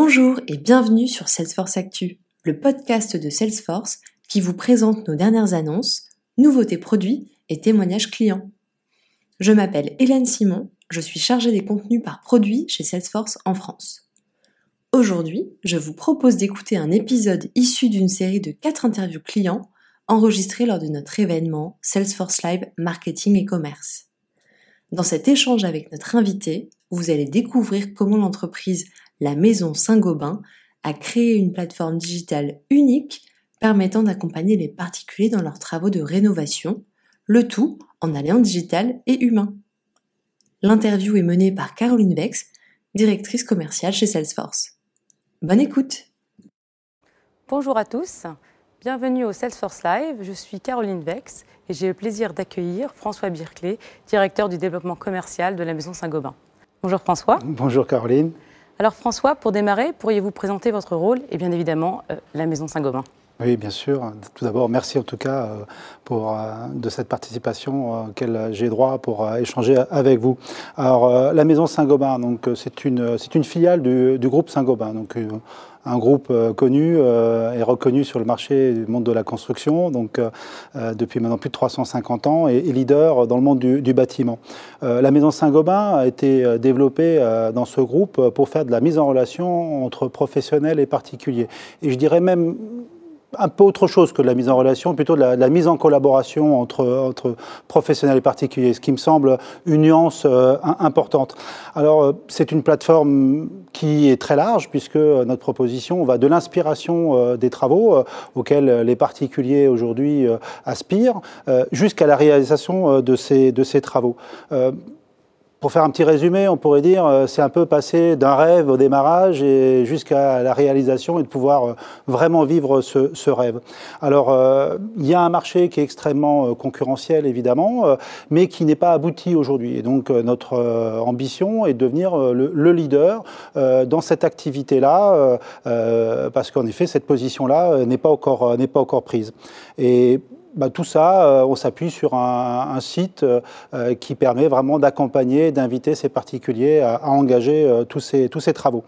Bonjour et bienvenue sur Salesforce Actu, le podcast de Salesforce qui vous présente nos dernières annonces, nouveautés produits et témoignages clients. Je m'appelle Hélène Simon, je suis chargée des contenus par produit chez Salesforce en France. Aujourd'hui, je vous propose d'écouter un épisode issu d'une série de 4 interviews clients enregistrées lors de notre événement Salesforce Live Marketing et Commerce. Dans cet échange avec notre invité, vous allez découvrir comment l'entreprise la Maison Saint-Gobain a créé une plateforme digitale unique permettant d'accompagner les particuliers dans leurs travaux de rénovation, le tout en alliant digital et humain. L'interview est menée par Caroline Vex, directrice commerciale chez Salesforce. Bonne écoute Bonjour à tous, bienvenue au Salesforce Live, je suis Caroline Vex et j'ai le plaisir d'accueillir François Birclay, directeur du développement commercial de la Maison Saint-Gobain. Bonjour François. Bonjour Caroline. Alors François, pour démarrer, pourriez-vous présenter votre rôle et bien évidemment euh, la Maison Saint-Gobain? Oui, bien sûr. Tout d'abord, merci en tout cas euh, pour, euh, de cette participation auquel j'ai droit pour échanger avec vous. Alors, la Maison Saint-Gobain, donc c'est une, filiale du, groupe Saint-Gobain. Donc, un groupe euh, connu euh, et reconnu sur le marché du monde de la construction, donc euh, depuis maintenant plus de 350 ans, et, leader dans le monde du bâtiment. la Maison Saint-Gobain a été développée dans ce groupe pour faire de la mise en relation entre professionnels et particuliers. Et je dirais même un peu autre chose que de la mise en relation, plutôt de la, mise en collaboration entre, professionnels et particuliers, ce qui me semble une nuance euh, importante. Alors, euh, c'est une plateforme qui est très large, puisque notre proposition va de l'inspiration euh, des travaux auxquels les particuliers aujourd'hui aspirent, jusqu'à la réalisation de ces travaux. Pour faire un petit résumé, on pourrait dire euh, c'est un peu passé d'un rêve au démarrage et jusqu'à la réalisation et de pouvoir euh, vraiment vivre ce, rêve. Alors, euh, il y a un marché qui est extrêmement concurrentiel, évidemment, mais qui n'est pas abouti aujourd'hui. Et donc, notre ambition est de devenir le, leader dans cette activité-là, parce qu'en effet, cette position-là n'est pas encore n'est pas encore prise. Et bah, tout ça, euh, on s'appuie sur un, site euh, qui permet vraiment d'accompagner, d'inviter ces particuliers à, engager euh, tous ces travaux.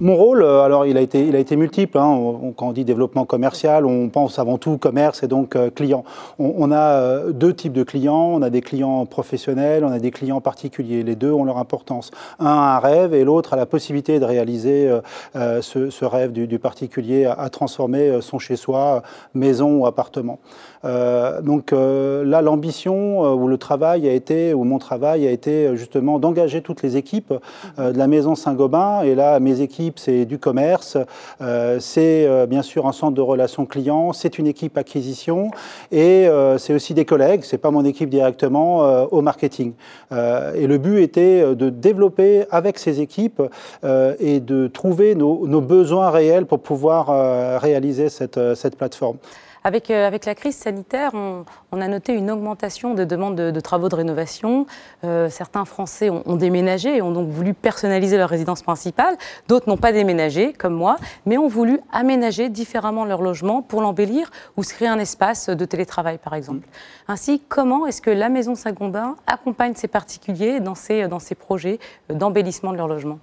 Mon rôle, euh, alors il a été, il a été multiple. Hein. quand on dit développement commercial, on pense avant tout commerce et donc euh, client. On, a euh, deux types de clients. On a des clients professionnels, on a des clients particuliers. Les deux ont leur importance. Un a un rêve et l'autre a la possibilité de réaliser ce, rêve du, particulier à, transformer son chez-soi, maison ou appartement. donc là, l'ambition ou le travail a été, ou mon travail a été justement d'engager toutes les équipes de la maison Saint-Gobain. Et là, mes équipes c'est du commerce, euh, c'est euh, bien sûr un centre de relations clients, c'est une équipe acquisition et euh, c'est aussi des collègues, c'est pas mon équipe directement, au marketing. et le but était de développer avec ces équipes et de trouver nos, besoins réels pour pouvoir réaliser cette plateforme. Avec, euh, avec la crise sanitaire, on, a noté une augmentation de demandes de, travaux de rénovation. Euh, certains Français ont, déménagé et ont donc voulu personnaliser leur résidence principale. D'autres n'ont pas déménagé, comme moi, mais ont voulu aménager différemment leur logement pour l'embellir ou se créer un espace de télétravail, par exemple. Ainsi, comment est-ce que la Maison Saint-Gobain accompagne ces particuliers dans ces, dans ces projets d'embellissement de leur logement?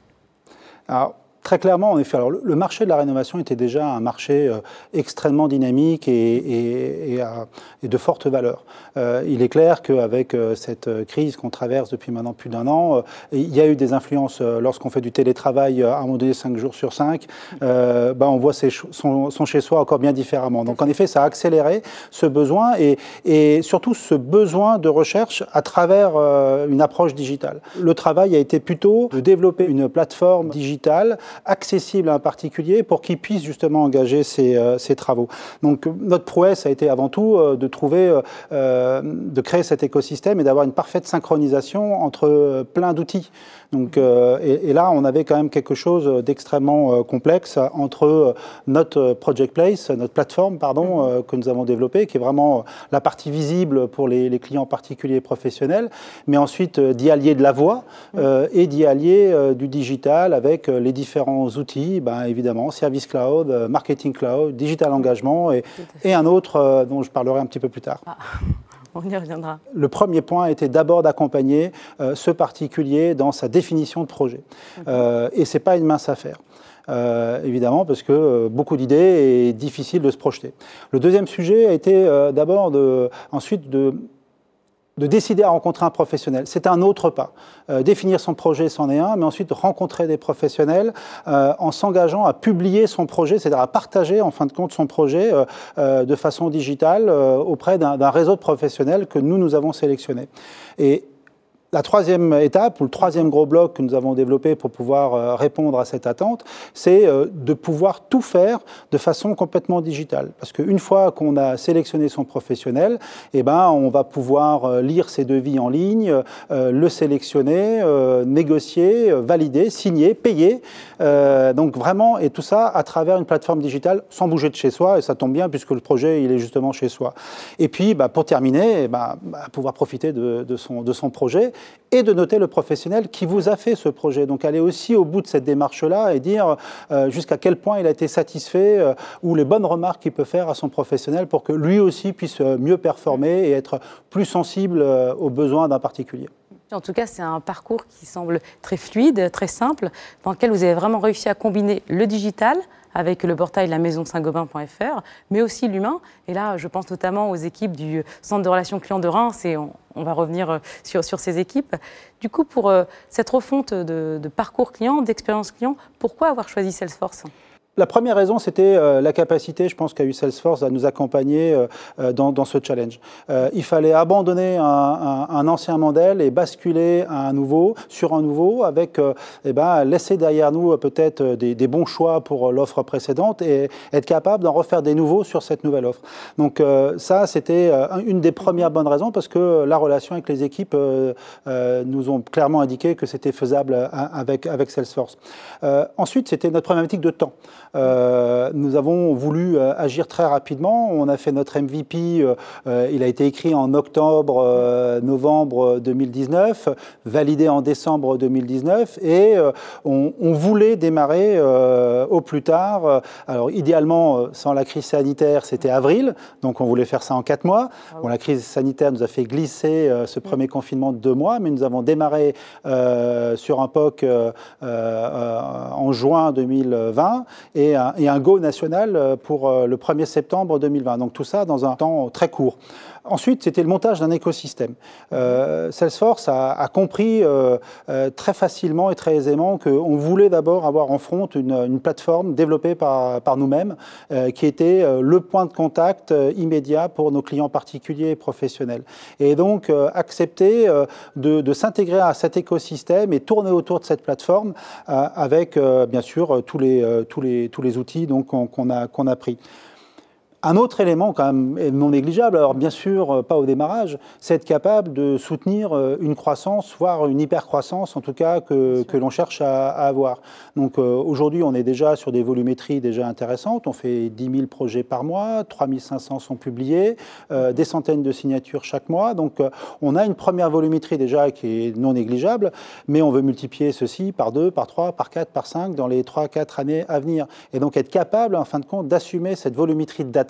Très clairement, en effet. Alors, le marché de la rénovation était déjà un marché euh, extrêmement dynamique et, et, de forte valeur. Euh, il est clair qu'avec euh, cette crise qu'on traverse depuis maintenant plus d'un an, il y a eu des influences lorsqu'on fait du télétravail à un moment donné 5 jours sur 5, ben, on voit son, son chez-soi encore bien différemment. Donc en effet, ça a accéléré ce besoin et, et surtout ce besoin de recherche à travers une approche digitale. Le travail a été plutôt de développer une plateforme digitale accessible à un particulier pour qu'il puisse justement engager ses, euh, travaux. Donc notre prouesse a été avant tout euh, de trouver, euh, de créer cet écosystème et d'avoir une parfaite synchronisation entre plein d'outils. Donc, et, là, on avait quand même quelque chose d'extrêmement complexe entre notre Project Place, notre plateforme, pardon, que nous avons développée, qui est vraiment la partie visible pour les, clients particuliers et professionnels, mais ensuite d'y allier de la voix et d'y allier du digital avec les différents outils, ben, évidemment, Service Cloud, euh, Marketing Cloud, Digital Engagement et, et un autre euh, dont je parlerai un petit peu plus tard. Ah. On y reviendra. Le premier point était d'abord d'accompagner ce particulier dans sa définition de projet. et ce n'est pas une mince affaire. évidemment, parce que beaucoup d'idées et difficile de se projeter. Le deuxième sujet a été d'abord de, ensuite de de décider à rencontrer un professionnel. C'est un autre pas. Euh, définir son projet, c'en est un, mais ensuite rencontrer des professionnels euh, en s'engageant à publier son projet, c'est-à-dire à partager en fin de compte son projet euh, de façon digitale auprès d'un réseau de professionnels que nous, nous avons sélectionné. Et la troisième étape, ou le troisième gros bloc que nous avons développé pour pouvoir euh, répondre à cette attente, c'est euh, de pouvoir tout faire de façon complètement digitale. Parce qu'une fois qu'on a sélectionné son professionnel, eh ben, on va pouvoir euh, lire ses devis en ligne, le sélectionner, négocier, valider, signer, payer. donc vraiment, et tout ça à travers une plateforme digitale sans bouger de chez soi, et ça tombe bien puisque le projet, il est justement chez soi. Et puis, bah, pour terminer, eh ben, bah, pouvoir profiter de, son projet et de noter le professionnel qui vous a fait ce projet. Donc aller aussi au bout de cette démarche-là et dire euh, jusqu'à quel point il a été satisfait euh, ou les bonnes remarques qu'il peut faire à son professionnel pour que lui aussi puisse euh, mieux performer et être plus sensible aux besoins d'un particulier. En tout cas, c'est un parcours qui semble très fluide, très simple, dans lequel vous avez vraiment réussi à combiner le digital, avec le portail la maison saint-gobain.fr, mais aussi l'humain. Et là, je pense notamment aux équipes du Centre de relations clients de Reims, et on, va revenir euh, sur, ces équipes. Du coup, pour euh, cette refonte de parcours client, d'expérience client, pourquoi avoir choisi Salesforce? La première raison, c'était euh, la capacité, je pense, qu'a eu Salesforce à nous accompagner euh, euh, dans, ce challenge. il fallait abandonner un, ancien modèle et basculer à un nouveau, sur un nouveau, avec eh ben, laisser derrière nous peut-être des, bons choix pour l'offre précédente et être capable d'en refaire des nouveaux sur cette nouvelle offre. Donc ça, c'était une des premières bonnes raisons parce que la relation avec les équipes nous ont clairement indiqué que c'était faisable avec, avec Salesforce. ensuite, c'était notre problématique de temps. Euh, nous avons voulu euh, agir très rapidement. On a fait notre MVP. Euh, il a été écrit en octobre, novembre 2019, validé en décembre 2019, et on, voulait démarrer au plus tard. alors idéalement, sans la crise sanitaire, c'était avril, donc on voulait faire ça en quatre mois. Ah bon, la crise sanitaire nous a fait glisser ce premier confinement de deux mois, mais nous avons démarré sur un POC en juin 2020 et un, go national euh, pour euh, le 1er septembre 2020. Donc tout ça dans un temps très court. Ensuite, c'était le montage d'un écosystème. Euh, Salesforce a, compris très facilement et très aisément qu'on voulait d'abord avoir en front une, plateforme développée par, par nous-mêmes qui était le point de contact immédiat pour nos clients particuliers et professionnels. Et donc, accepter de, de s'intégrer à cet écosystème et tourner autour de cette plateforme avec, bien sûr, tous les, tous les, tous les outils qu'on a, pris. Un autre élément quand même non négligeable, alors bien sûr euh, pas au démarrage, c'est être capable de soutenir euh, une croissance, voire une hypercroissance en tout cas que, que l'on cherche à, avoir. Donc euh, aujourd'hui on est déjà sur des volumétries déjà intéressantes, on fait 10 000 projets par mois, 3 500 sont publiés, des centaines de signatures chaque mois, donc on a une première volumétrie déjà qui est non négligeable, mais on veut multiplier ceci par 2, par 3, par 4, par 5 dans les 3-4 années à venir. Et donc être capable en fin de compte d'assumer cette volumétrie de data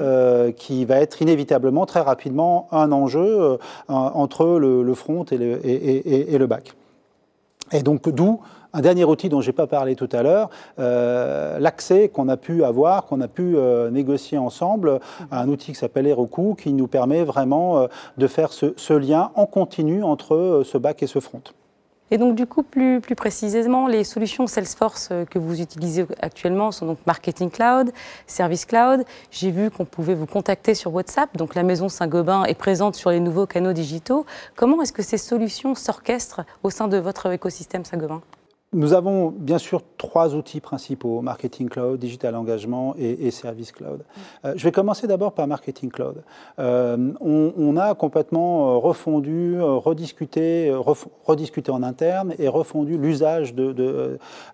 euh, qui va être inévitablement très rapidement un enjeu euh, entre le, front et le, et. Et donc d'où un dernier outil dont je n'ai pas parlé tout à l'heure, euh, l'accès qu'on a pu avoir, qu'on a pu négocier ensemble, à un outil qui s'appelle Heroku, qui nous permet vraiment de faire ce, lien en continu entre ce back et ce front. Et donc, du coup, plus, plus précisément, les solutions Salesforce euh, que vous utilisez actuellement sont donc Marketing Cloud, Service Cloud. J'ai vu qu'on pouvait vous contacter sur WhatsApp. Donc, la maison Saint-Gobain est présente sur les nouveaux canaux digitaux. Comment est-ce que ces solutions s'orchestrent au sein de votre écosystème Saint-Gobain? Nous avons bien sûr trois outils principaux, Marketing Cloud, Digital Engagement et, Service Cloud. Euh, je vais commencer d'abord par Marketing Cloud. Euh, on, a complètement euh, refondu, rediscuté, rediscuté en interne et refondu l'usage de,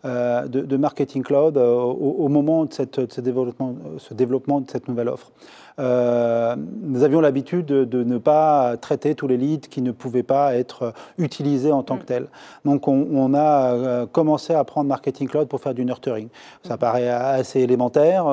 de, Marketing Cloud au, moment de, cette, ce, développement, ce développement de cette nouvelle offre. Euh, nous avions l'habitude de, ne pas traiter tous les leads qui ne pouvaient pas être utilisés en tant que mm. tels. Donc on, a commencer à apprendre Marketing Cloud pour faire du nurturing. Ça paraît assez élémentaire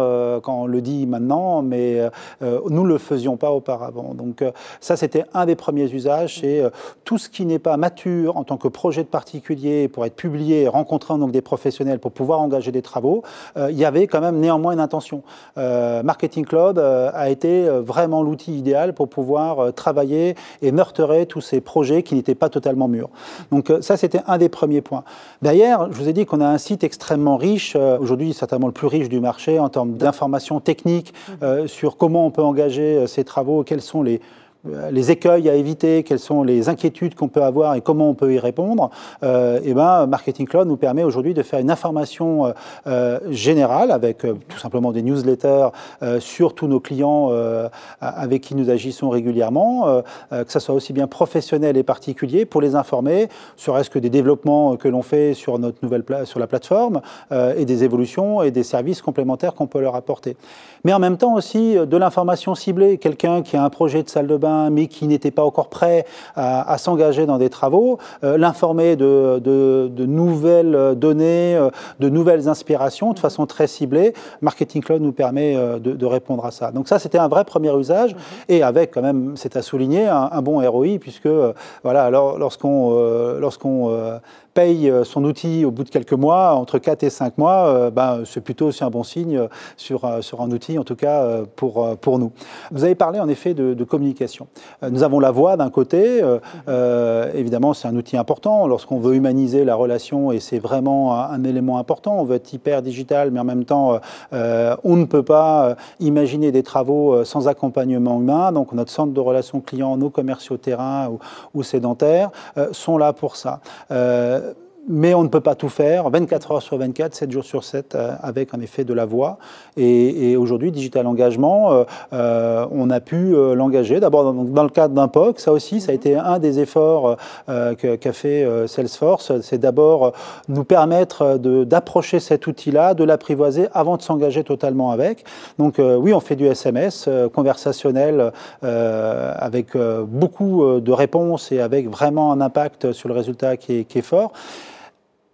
quand on le dit maintenant, mais nous ne le faisions pas auparavant. Donc ça, c'était un des premiers usages, c'est tout ce qui n'est pas mature en tant que projet de particulier pour être publié, rencontrant donc des professionnels pour pouvoir engager des travaux, il y avait quand même néanmoins une intention. Marketing Cloud a été vraiment l'outil idéal pour pouvoir travailler et meurterer tous ces projets qui n'étaient pas totalement mûrs. Donc ça, c'était un des premiers points. D'ailleurs, je vous ai dit qu'on a un site extrêmement riche, aujourd'hui certainement le plus riche du marché en termes d'informations techniques sur comment on peut engager ces travaux, quels sont les, euh, les écueils à éviter, quelles sont les inquiétudes qu'on peut avoir et comment on peut y répondre, euh, et ben, Marketing Cloud nous permet aujourd'hui de faire une information euh, euh générale avec euh, tout simplement des newsletters sur tous nos clients avec qui nous agissons régulièrement, que ce soit aussi bien professionnel et particulier, pour les informer, serait-ce que des développements que l'on fait sur, notre nouvelle sur la plateforme et des évolutions et des services complémentaires qu'on peut leur apporter. Mais en même temps aussi de l'information ciblée, quelqu'un qui a un projet de salle de bain mais qui n'était pas encore prêt à, s'engager dans des travaux, euh, l'informer de, nouvelles données, euh, de nouvelles inspirations de façon très ciblée. Marketing Cloud nous permet euh, de, répondre à ça. Donc ça, c'était un vrai premier usage, et avec quand même, c'est à souligner, un, bon ROI, puisque voilà, alors, lorsqu'on lorsqu'on paye euh, son outil au bout de quelques mois, entre 4 et 5 mois, euh, ben, c'est plutôt aussi un bon signe sur, euh, sur un outil, en tout cas pour, pour nous. Vous avez parlé en effet de, communication. Nous avons la voix d'un côté, évidemment c'est un outil important lorsqu'on veut humaniser la relation et c'est vraiment un, élément important. On veut être hyper digital, mais en même temps, on ne peut pas imaginer des travaux sans accompagnement humain. Donc notre centre de relations clients, nos commerciaux terrain ou, ou sédentaires sont là pour ça mais on ne peut pas tout faire 24 heures sur 24, 7 jours sur 7, euh, avec en effet de la voix. Et, aujourd'hui, Digital Engagement, euh, euh, on a pu l'engager. D'abord, dans, le cadre d'un POC, ça aussi, ça a été un des efforts qu'a fait Salesforce. C'est d'abord nous permettre d'approcher cet outil-là, de l'apprivoiser avant de s'engager totalement avec. Donc, oui, on fait du SMS conversationnel avec beaucoup de réponses et avec vraiment un impact sur le résultat qui est, qui est fort.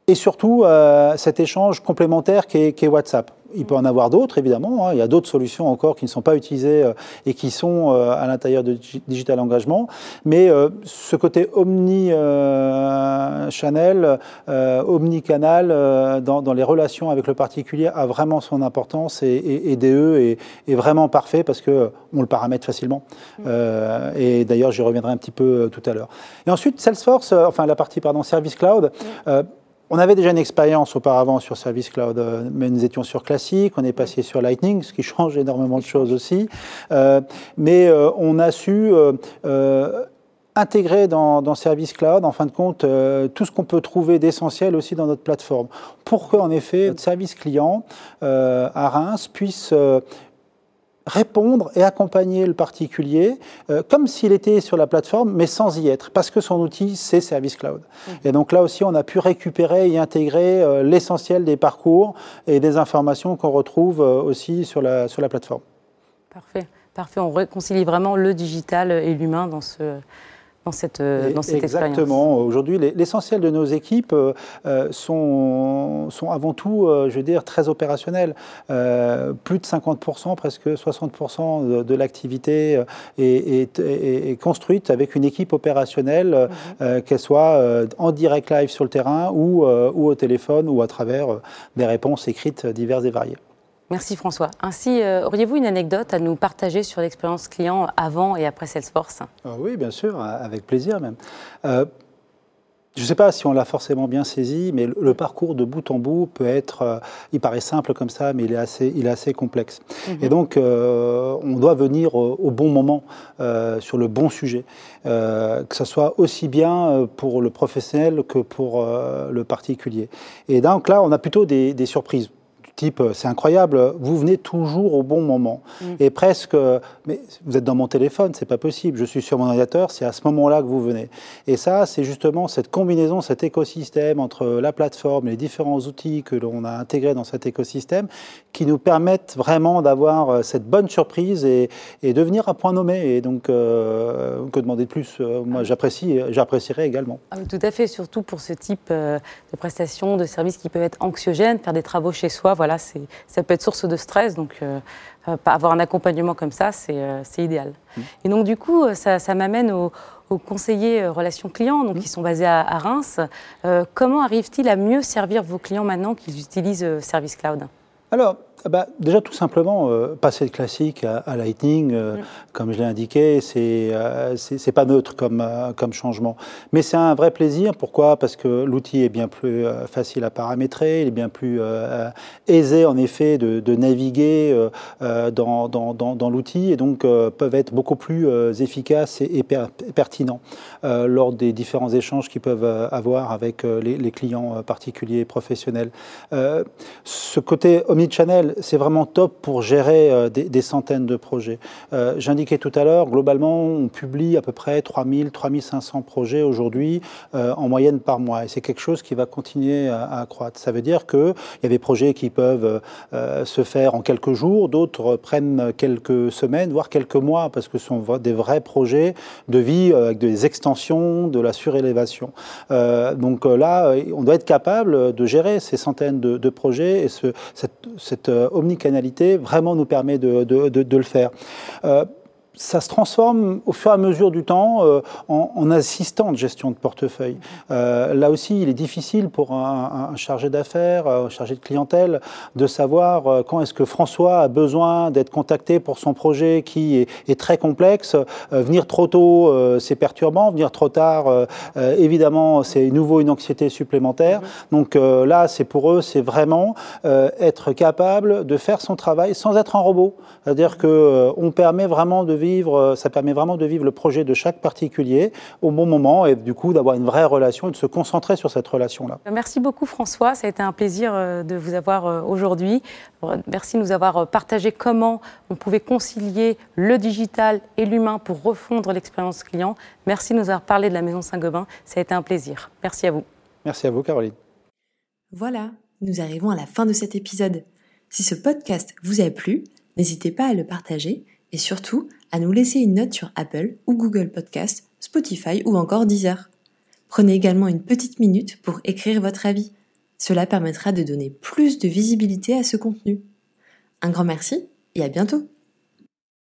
Et surtout, euh, cet échange complémentaire qui est, WhatsApp. Il peut en avoir d'autres, évidemment. Hein. Il y a d'autres solutions encore qui ne sont pas utilisées euh, et qui sont euh, à l'intérieur de Digital Engagement. Mais ce côté omni-channel, omni-canal dans, dans, les relations avec le particulier a vraiment son importance et, et, et DE est, est, vraiment parfait parce qu'on le paramètre facilement. Mm. et d'ailleurs, j'y reviendrai un petit peu tout à l'heure. Et ensuite, Salesforce, enfin la partie, pardon, Service Cloud. Mm. On avait déjà une expérience auparavant sur Service Cloud, euh, mais nous étions sur Classic, on est passé sur Lightning, ce qui change énormément de choses aussi. Euh, mais euh, on a su intégrer dans, Service Cloud, en fin de compte, tout ce qu'on peut trouver d'essentiel aussi dans notre plateforme. Pour qu'en effet, notre service client à Reims puisse répondre et accompagner le particulier euh, comme s'il était sur la plateforme, mais sans y être, parce que son outil, c'est Service Cloud. Mmh. Et donc là aussi, on a pu récupérer et intégrer euh, l'essentiel des parcours et des informations qu'on retrouve euh, aussi sur la, sur la plateforme. Parfait. Parfait. On réconcilie vraiment le digital et l'humain dans ce, dans cette, euh, dans cette Exactement. Aujourd'hui, l'essentiel de nos équipes euh, euh, sont, sont avant tout, je veux dire, très opérationnels. plus de 50%, presque 60% de, l'activité est, est, construite avec une équipe opérationnelle, mhm. qu'elle soit en direct live sur le terrain ou, ou au téléphone ou à travers des réponses écrites diverses et variées. Merci François. Ainsi, euh, auriez-vous une anecdote à nous partager sur l'expérience client avant et après Salesforce? Ah Oui, bien sûr, avec plaisir même. Euh, je ne sais pas si on l'a forcément bien saisi, mais le, parcours de bout en bout peut être, euh, il paraît simple comme ça, mais il est assez, il est assez complexe. Mhm. Et donc, on doit venir au, bon moment, sur le bon sujet, que ce soit aussi bien pour le professionnel que pour le particulier. Et donc là, on a plutôt des surprises type euh, c'est incroyable, vous venez toujours au bon moment. Mm. Et presque, mais vous êtes dans mon téléphone, c'est pas possible, je suis sur mon ordinateur, c'est à ce moment-là que vous venez. Et ça, c'est justement cette combinaison, cet écosystème entre la plateforme et les différents outils que l'on a intégrés dans cet écosystème qui nous permettent vraiment d'avoir euh, cette bonne surprise et, et devenir à point nommé. Et donc, euh, que demander de plus? Moi, j'apprécie, j'apprécierais également. Ah tout à fait, surtout pour ce type de prestations, de services qui peuvent être anxiogènes, faire des travaux chez soi, voilà voilà, ça peut être source de stress. Donc, euh, euh, avoir un accompagnement comme ça, c'est euh, idéal. Mmh. Et donc, du coup, ça, m'amène aux, conseillers relations clients, donc, mmh. qui sont basés à, Reims. comment arrivent-ils à mieux servir vos clients maintenant qu'ils utilisent Service Cloud? Alors, bah, déjà, tout simplement, euh, passer de classique à, Lightning, euh, mm. comme je l'ai indiqué, c'est euh, c'est pas neutre comme, comme changement. Mais c'est un vrai plaisir. Pourquoi? Parce que l'outil est bien plus facile à paramétrer, il est bien plus aisé, en effet, de, de naviguer dans, dans, dans, dans l'outil et donc peuvent être beaucoup plus efficaces et, pertinents lors des différents échanges qu'ils peuvent avoir avec les, les, clients particuliers et professionnels. ce côté omnichannel, c'est vraiment top pour gérer euh, des, centaines de projets. Euh, j'indiquais tout à l'heure, globalement, on publie à peu près 3000, 3500 projets aujourd'hui euh, en moyenne par mois. Et c'est quelque chose qui va continuer à, accroître. Ça veut dire qu'il y a des projets qui peuvent se faire en quelques jours, d'autres prennent quelques semaines, voire quelques mois, parce que ce sont des vrais projets de vie avec des extensions, de la surélévation. donc là, on doit être capable de gérer ces centaines de, projets et ce, cette omnicanalité vraiment nous permet de, le faire. Euh, ça se transforme au fur et à mesure du temps euh, en, assistant de gestion de portefeuille. Euh, là aussi, il est difficile pour un, chargé d'affaires, un chargé de clientèle, de savoir euh, quand est-ce que François a besoin d'être contacté pour son projet qui est, très complexe. venir trop tôt, c'est perturbant. Venir trop tard, évidemment, c'est nouveau une anxiété supplémentaire. Donc là, c'est pour eux, c'est vraiment être capable de faire son travail sans être un robot. C'est-à-dire qu'on permet vraiment de vivre euh, ça permet vraiment de vivre le projet de chaque particulier au bon moment et du coup d'avoir une vraie relation et de se concentrer sur cette relation-là. Merci beaucoup François, ça a été un plaisir euh, de vous avoir euh, aujourd'hui. Merci de nous avoir partagé comment on pouvait concilier le digital et l'humain pour refondre l'expérience client. Merci de nous avoir parlé de la Maison Saint-Gobain, ça a été un plaisir. Merci à vous. Merci à vous Caroline. Voilà, nous arrivons à la fin de cet épisode. Si ce podcast vous a plu, n'hésitez pas à le partager et surtout à nous laisser une note sur Apple ou Google Podcast, Spotify ou encore Deezer. Prenez également une petite minute pour écrire votre avis. Cela permettra de donner plus de visibilité à ce contenu. Un grand merci et à bientôt